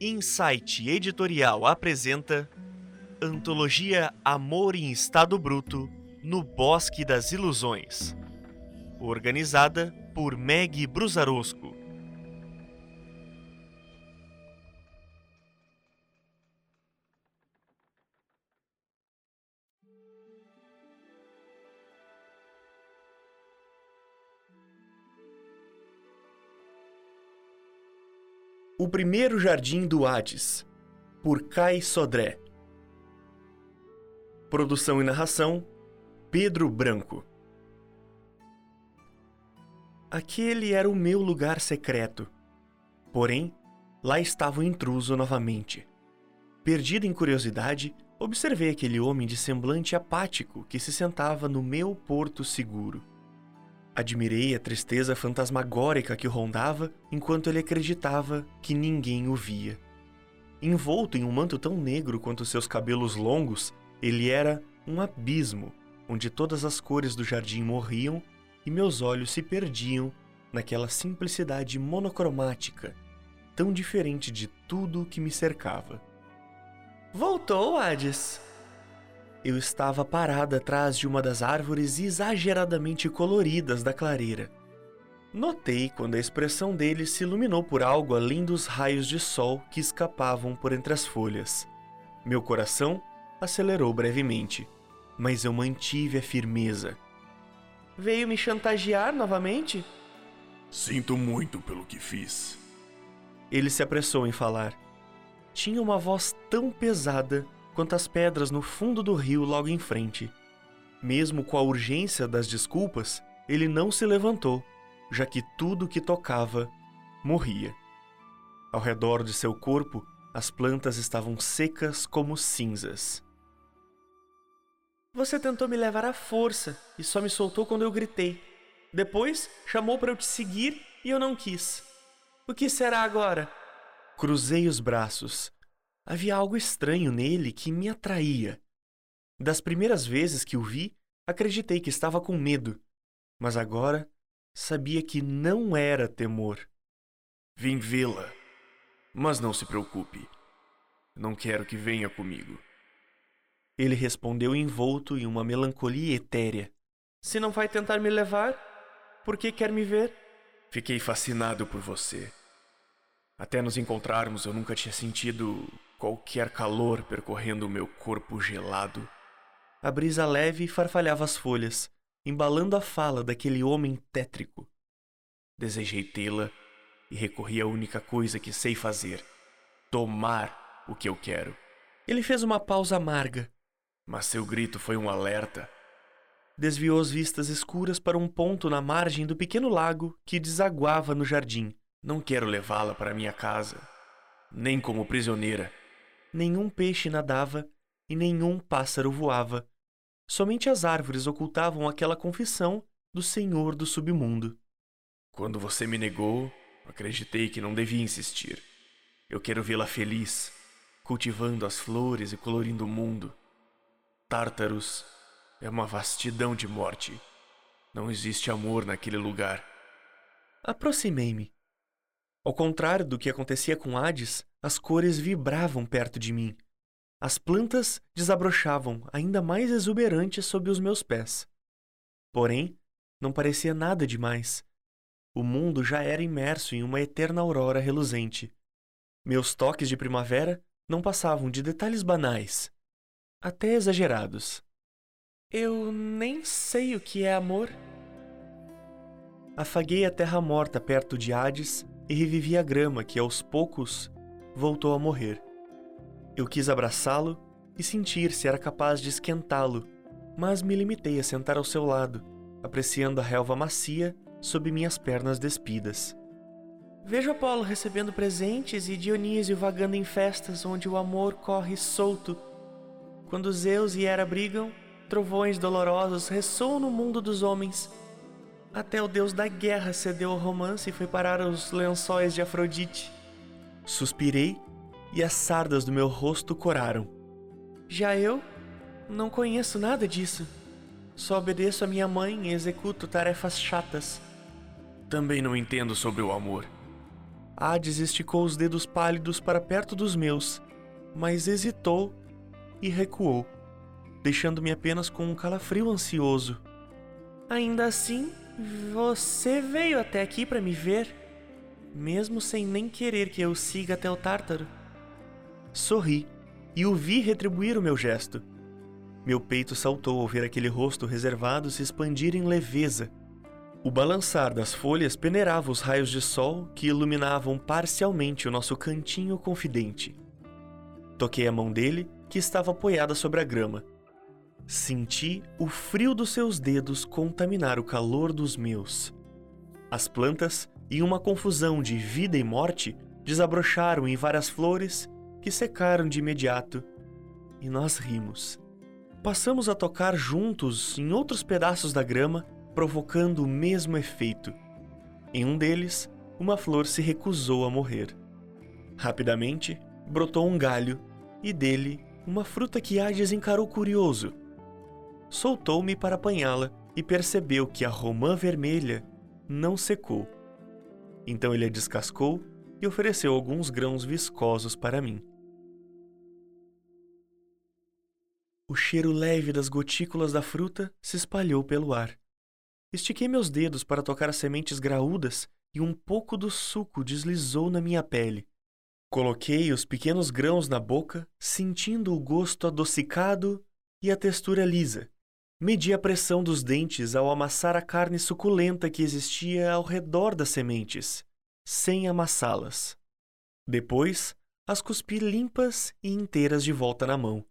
Insight Editorial apresenta Antologia Amor em Estado Bruto no Bosque das Ilusões. Organizada por Meg Brusarosco. O Primeiro Jardim do Hades, por Kai Sodré. Produção e narração: Pedro Branco. Aquele era o meu lugar secreto. Porém, lá estava o intruso novamente. Perdido em curiosidade, observei aquele homem de semblante apático que se sentava no meu porto seguro. Admirei a tristeza fantasmagórica que o rondava enquanto ele acreditava que ninguém o via. Envolto em um manto tão negro quanto seus cabelos longos, ele era um abismo onde todas as cores do jardim morriam e meus olhos se perdiam naquela simplicidade monocromática, tão diferente de tudo que me cercava. Voltou, Hades! Eu estava parada atrás de uma das árvores exageradamente coloridas da clareira. Notei quando a expressão dele se iluminou por algo além dos raios de sol que escapavam por entre as folhas. Meu coração acelerou brevemente, mas eu mantive a firmeza. Veio me chantagear novamente? Sinto muito pelo que fiz. Ele se apressou em falar. Tinha uma voz tão pesada quanto as pedras no fundo do rio logo em frente. Mesmo com a urgência das desculpas, ele não se levantou, já que tudo que tocava morria. Ao redor de seu corpo, as plantas estavam secas como cinzas. Você tentou me levar à força e só me soltou quando eu gritei. Depois chamou para eu te seguir e eu não quis. O que será agora? Cruzei os braços, Havia algo estranho nele que me atraía. Das primeiras vezes que o vi, acreditei que estava com medo, mas agora sabia que não era temor. Vim vê-la, mas não se preocupe. Não quero que venha comigo. Ele respondeu envolto em uma melancolia etérea. Se não vai tentar me levar, por que quer me ver? Fiquei fascinado por você. Até nos encontrarmos, eu nunca tinha sentido qualquer calor percorrendo o meu corpo gelado. A brisa leve farfalhava as folhas, embalando a fala daquele homem tétrico. Desejei tê-la e recorri à única coisa que sei fazer: tomar o que eu quero. Ele fez uma pausa amarga. Mas seu grito foi um alerta. Desviou as vistas escuras para um ponto na margem do pequeno lago que desaguava no jardim. Não quero levá-la para minha casa, nem como prisioneira. Nenhum peixe nadava e nenhum pássaro voava. Somente as árvores ocultavam aquela confissão do Senhor do submundo. Quando você me negou, acreditei que não devia insistir. Eu quero vê-la feliz, cultivando as flores e colorindo o mundo. Tártaros é uma vastidão de morte. Não existe amor naquele lugar. Aproximei-me. Ao contrário do que acontecia com Hades, as cores vibravam perto de mim. As plantas desabrochavam ainda mais exuberantes sob os meus pés. Porém, não parecia nada demais. O mundo já era imerso em uma eterna aurora reluzente. Meus toques de primavera não passavam de detalhes banais, até exagerados. Eu nem sei o que é amor. Afaguei a terra morta perto de Hades e revivi a grama que aos poucos voltou a morrer. Eu quis abraçá-lo e sentir se era capaz de esquentá-lo, mas me limitei a sentar ao seu lado, apreciando a relva macia sob minhas pernas despidas. Vejo Apolo recebendo presentes e Dionísio vagando em festas onde o amor corre solto. Quando Zeus e Hera brigam, trovões dolorosos ressoam no mundo dos homens até o deus da guerra cedeu ao romance e foi parar aos lençóis de Afrodite. Suspirei e as sardas do meu rosto coraram. Já eu não conheço nada disso. Só obedeço a minha mãe e executo tarefas chatas. Também não entendo sobre o amor. Hades esticou os dedos pálidos para perto dos meus, mas hesitou e recuou, deixando-me apenas com um calafrio ansioso. Ainda assim, você veio até aqui para me ver, mesmo sem nem querer que eu siga até o Tártaro. Sorri e o vi retribuir o meu gesto. Meu peito saltou ao ver aquele rosto reservado se expandir em leveza o balançar das folhas peneirava os raios de sol que iluminavam parcialmente o nosso cantinho confidente. Toquei a mão dele, que estava apoiada sobre a grama. Senti o frio dos seus dedos contaminar o calor dos meus. As plantas, em uma confusão de vida e morte, desabrocharam em várias flores que secaram de imediato, e nós rimos. Passamos a tocar juntos em outros pedaços da grama provocando o mesmo efeito. Em um deles, uma flor se recusou a morrer. Rapidamente, brotou um galho e dele uma fruta que Hades encarou curioso. Soltou-me para apanhá-la e percebeu que a romã vermelha não secou. Então ele a descascou e ofereceu alguns grãos viscosos para mim. O cheiro leve das gotículas da fruta se espalhou pelo ar. Estiquei meus dedos para tocar as sementes graúdas e um pouco do suco deslizou na minha pele. Coloquei os pequenos grãos na boca, sentindo o gosto adocicado e a textura lisa. Medi a pressão dos dentes ao amassar a carne suculenta que existia ao redor das sementes, sem amassá-las. Depois, as cuspi limpas e inteiras de volta na mão.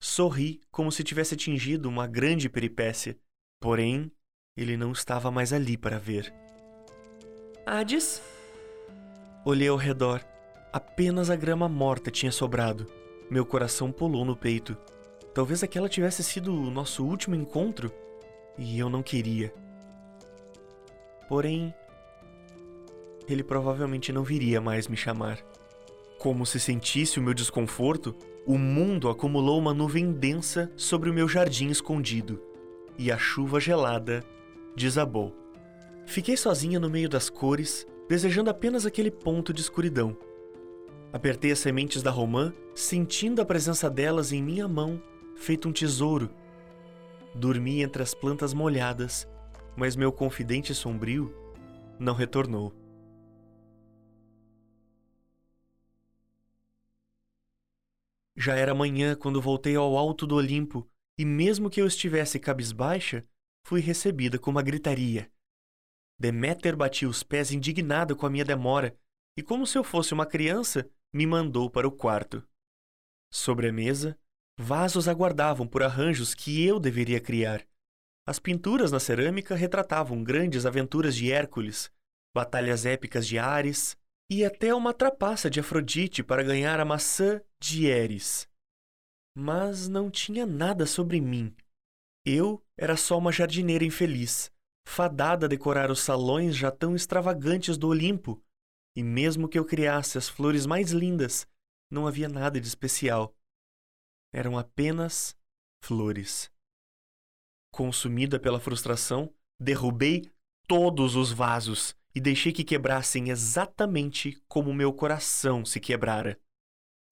Sorri como se tivesse atingido uma grande peripécia, porém ele não estava mais ali para ver. Hades? Olhei ao redor. Apenas a grama morta tinha sobrado. Meu coração pulou no peito. Talvez aquela tivesse sido o nosso último encontro e eu não queria. Porém, ele provavelmente não viria mais me chamar. Como se sentisse o meu desconforto, o mundo acumulou uma nuvem densa sobre o meu jardim escondido e a chuva gelada desabou. Fiquei sozinha no meio das cores, desejando apenas aquele ponto de escuridão. Apertei as sementes da romã, sentindo a presença delas em minha mão, feito um tesouro. Dormi entre as plantas molhadas, mas meu confidente sombrio não retornou. Já era manhã quando voltei ao alto do Olimpo, e mesmo que eu estivesse cabisbaixa, fui recebida com uma gritaria. Deméter batia os pés indignada com a minha demora e, como se eu fosse uma criança, me mandou para o quarto. Sobre a mesa, vasos aguardavam por arranjos que eu deveria criar. As pinturas na cerâmica retratavam grandes aventuras de Hércules, batalhas épicas de Ares e até uma trapaça de Afrodite para ganhar a maçã de Eris. Mas não tinha nada sobre mim. Eu era só uma jardineira infeliz, fadada a decorar os salões já tão extravagantes do Olimpo, e mesmo que eu criasse as flores mais lindas, não havia nada de especial. Eram apenas flores. Consumida pela frustração, derrubei todos os vasos e deixei que quebrassem exatamente como meu coração se quebrara.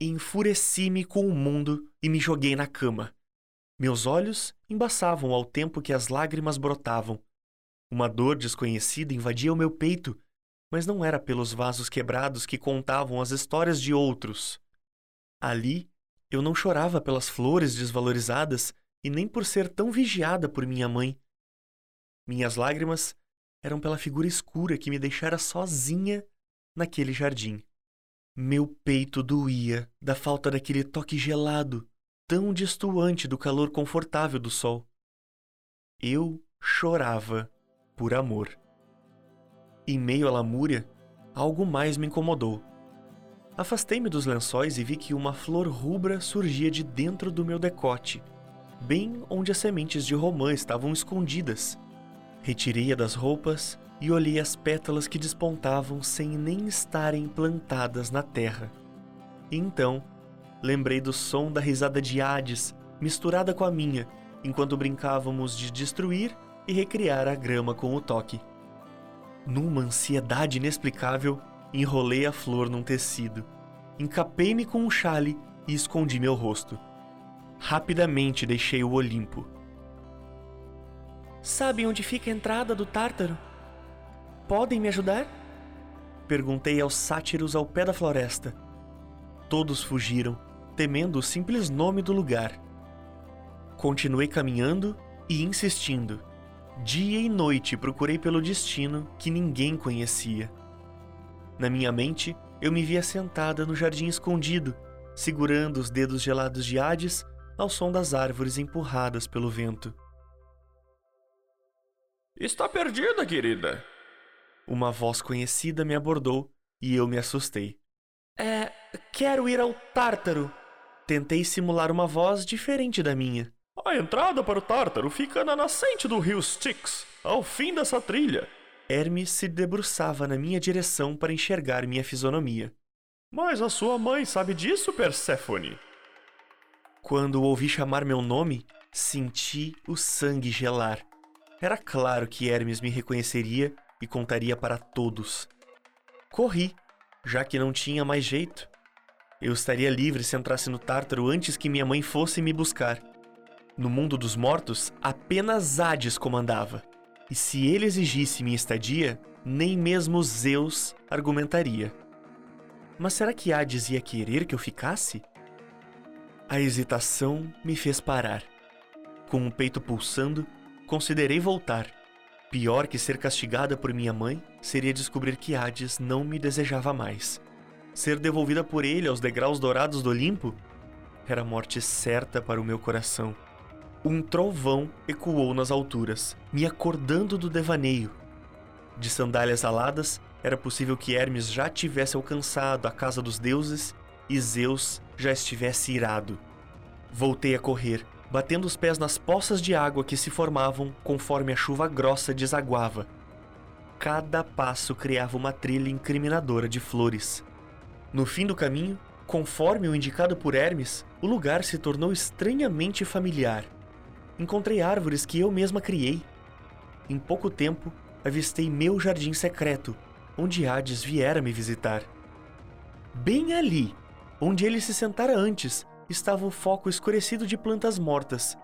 Enfureci-me com o mundo e me joguei na cama. Meus olhos embaçavam ao tempo que as lágrimas brotavam. Uma dor desconhecida invadia o meu peito, mas não era pelos vasos quebrados que contavam as histórias de outros. Ali, eu não chorava pelas flores desvalorizadas e nem por ser tão vigiada por minha mãe. Minhas lágrimas eram pela figura escura que me deixara sozinha naquele jardim. Meu peito doía da falta daquele toque gelado tão distoante do calor confortável do sol. Eu chorava por amor. Em meio à lamúria, algo mais me incomodou. Afastei-me dos lençóis e vi que uma flor rubra surgia de dentro do meu decote, bem onde as sementes de romã estavam escondidas. Retirei-a das roupas e olhei as pétalas que despontavam sem nem estarem plantadas na terra. E então Lembrei do som da risada de Hades, misturada com a minha, enquanto brincávamos de destruir e recriar a grama com o toque. Numa ansiedade inexplicável, enrolei a flor num tecido, encapei-me com um chale e escondi meu rosto. Rapidamente deixei o Olimpo. Sabem onde fica a entrada do Tártaro? Podem me ajudar? Perguntei aos sátiros ao pé da floresta. Todos fugiram, temendo o simples nome do lugar. Continuei caminhando e insistindo. Dia e noite procurei pelo destino que ninguém conhecia. Na minha mente, eu me via sentada no jardim escondido, segurando os dedos gelados de Hades ao som das árvores empurradas pelo vento. Está perdida, querida. Uma voz conhecida me abordou e eu me assustei. É, quero ir ao Tártaro. Tentei simular uma voz diferente da minha. A entrada para o Tártaro fica na nascente do rio Styx, ao fim dessa trilha. Hermes se debruçava na minha direção para enxergar minha fisionomia. Mas a sua mãe sabe disso, Perséfone? Quando ouvi chamar meu nome, senti o sangue gelar. Era claro que Hermes me reconheceria e contaria para todos. Corri, já que não tinha mais jeito. Eu estaria livre se entrasse no Tártaro antes que minha mãe fosse me buscar. No mundo dos mortos, apenas Hades comandava. E se ele exigisse minha estadia, nem mesmo Zeus argumentaria. Mas será que Hades ia querer que eu ficasse? A hesitação me fez parar. Com o peito pulsando, considerei voltar. Pior que ser castigada por minha mãe seria descobrir que Hades não me desejava mais. Ser devolvida por ele aos degraus dourados do Olimpo era morte certa para o meu coração. Um trovão ecoou nas alturas, me acordando do devaneio. De sandálias aladas, era possível que Hermes já tivesse alcançado a casa dos deuses e Zeus já estivesse irado. Voltei a correr, batendo os pés nas poças de água que se formavam conforme a chuva grossa desaguava. Cada passo criava uma trilha incriminadora de flores. No fim do caminho, conforme o indicado por Hermes, o lugar se tornou estranhamente familiar. Encontrei árvores que eu mesma criei. Em pouco tempo, avistei meu jardim secreto, onde Hades viera me visitar. Bem ali, onde ele se sentara antes, estava o foco escurecido de plantas mortas,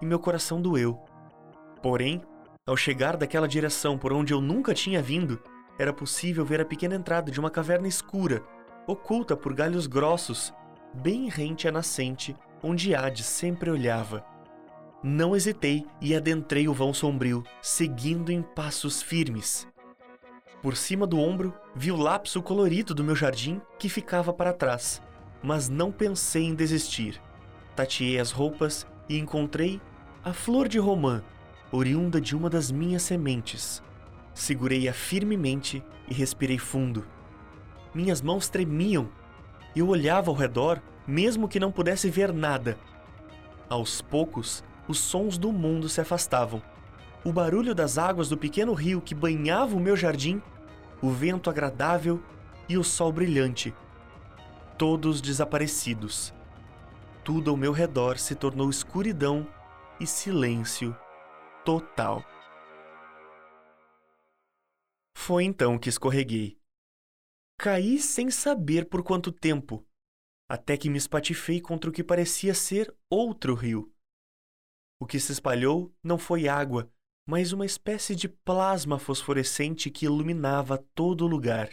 e meu coração doeu. Porém, ao chegar daquela direção por onde eu nunca tinha vindo, era possível ver a pequena entrada de uma caverna escura, oculta por galhos grossos, bem rente à nascente, onde Hades sempre olhava. Não hesitei e adentrei o vão sombrio, seguindo em passos firmes. Por cima do ombro, vi o lapso colorido do meu jardim que ficava para trás mas não pensei em desistir. Tateei as roupas e encontrei a flor de romã, oriunda de uma das minhas sementes. Segurei-a firmemente e respirei fundo. Minhas mãos tremiam. Eu olhava ao redor, mesmo que não pudesse ver nada. Aos poucos, os sons do mundo se afastavam. O barulho das águas do pequeno rio que banhava o meu jardim, o vento agradável e o sol brilhante todos desaparecidos. Tudo ao meu redor se tornou escuridão e silêncio total. Foi então que escorreguei. Caí sem saber por quanto tempo, até que me espatifei contra o que parecia ser outro rio. O que se espalhou não foi água, mas uma espécie de plasma fosforescente que iluminava todo o lugar.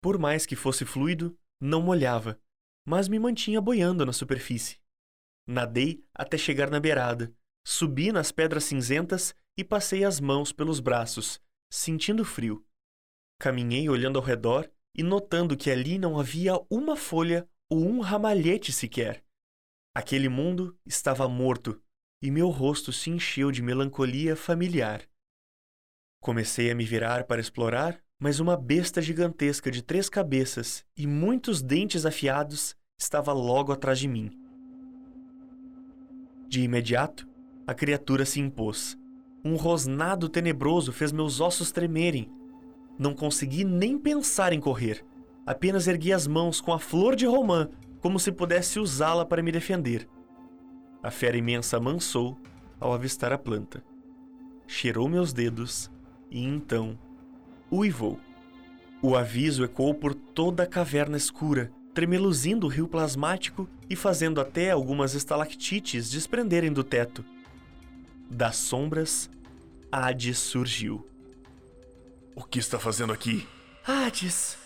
Por mais que fosse fluido, não molhava, mas me mantinha boiando na superfície. Nadei até chegar na beirada, subi nas pedras cinzentas e passei as mãos pelos braços, sentindo frio. Caminhei olhando ao redor e notando que ali não havia uma folha ou um ramalhete sequer. Aquele mundo estava morto e meu rosto se encheu de melancolia familiar. Comecei a me virar para explorar mas uma besta gigantesca de três cabeças e muitos dentes afiados estava logo atrás de mim. De imediato, a criatura se impôs. Um rosnado tenebroso fez meus ossos tremerem. Não consegui nem pensar em correr. Apenas ergui as mãos com a flor de romã, como se pudesse usá-la para me defender. A fera imensa amansou ao avistar a planta. Cheirou meus dedos e então uivou. O aviso ecoou por toda a caverna escura, tremeluzindo o rio plasmático e fazendo até algumas estalactites desprenderem do teto. Das sombras, Hades surgiu. O que está fazendo aqui? Hades!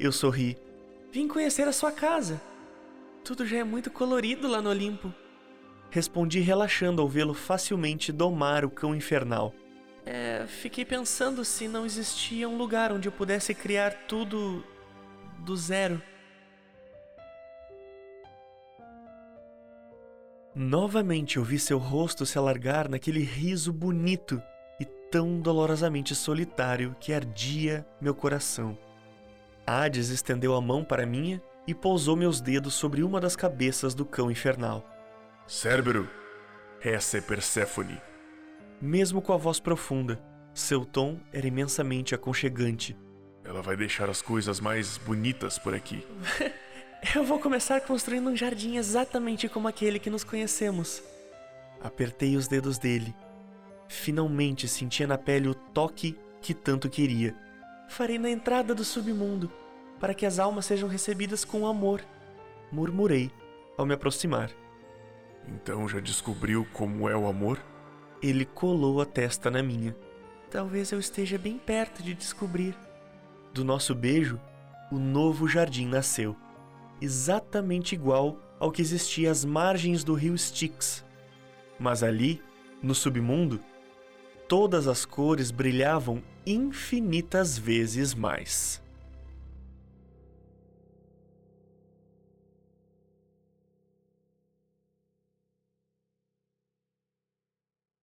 Eu sorri. Vim conhecer a sua casa. Tudo já é muito colorido lá no Olimpo. Respondi relaxando ao vê-lo facilmente domar o cão infernal. É, fiquei pensando se não existia um lugar onde eu pudesse criar tudo do zero. Novamente ouvi seu rosto se alargar naquele riso bonito e tão dolorosamente solitário que ardia meu coração. Hades estendeu a mão para minha e pousou meus dedos sobre uma das cabeças do cão infernal. Cérbero, essa é Perséfone. Mesmo com a voz profunda, seu tom era imensamente aconchegante. Ela vai deixar as coisas mais bonitas por aqui. Eu vou começar construindo um jardim exatamente como aquele que nos conhecemos. Apertei os dedos dele. Finalmente sentia na pele o toque que tanto queria. Farei na entrada do submundo, para que as almas sejam recebidas com amor. Murmurei ao me aproximar. Então já descobriu como é o amor? Ele colou a testa na minha. Talvez eu esteja bem perto de descobrir. Do nosso beijo, o novo jardim nasceu, exatamente igual ao que existia às margens do rio Styx. Mas ali, no submundo, todas as cores brilhavam infinitas vezes mais.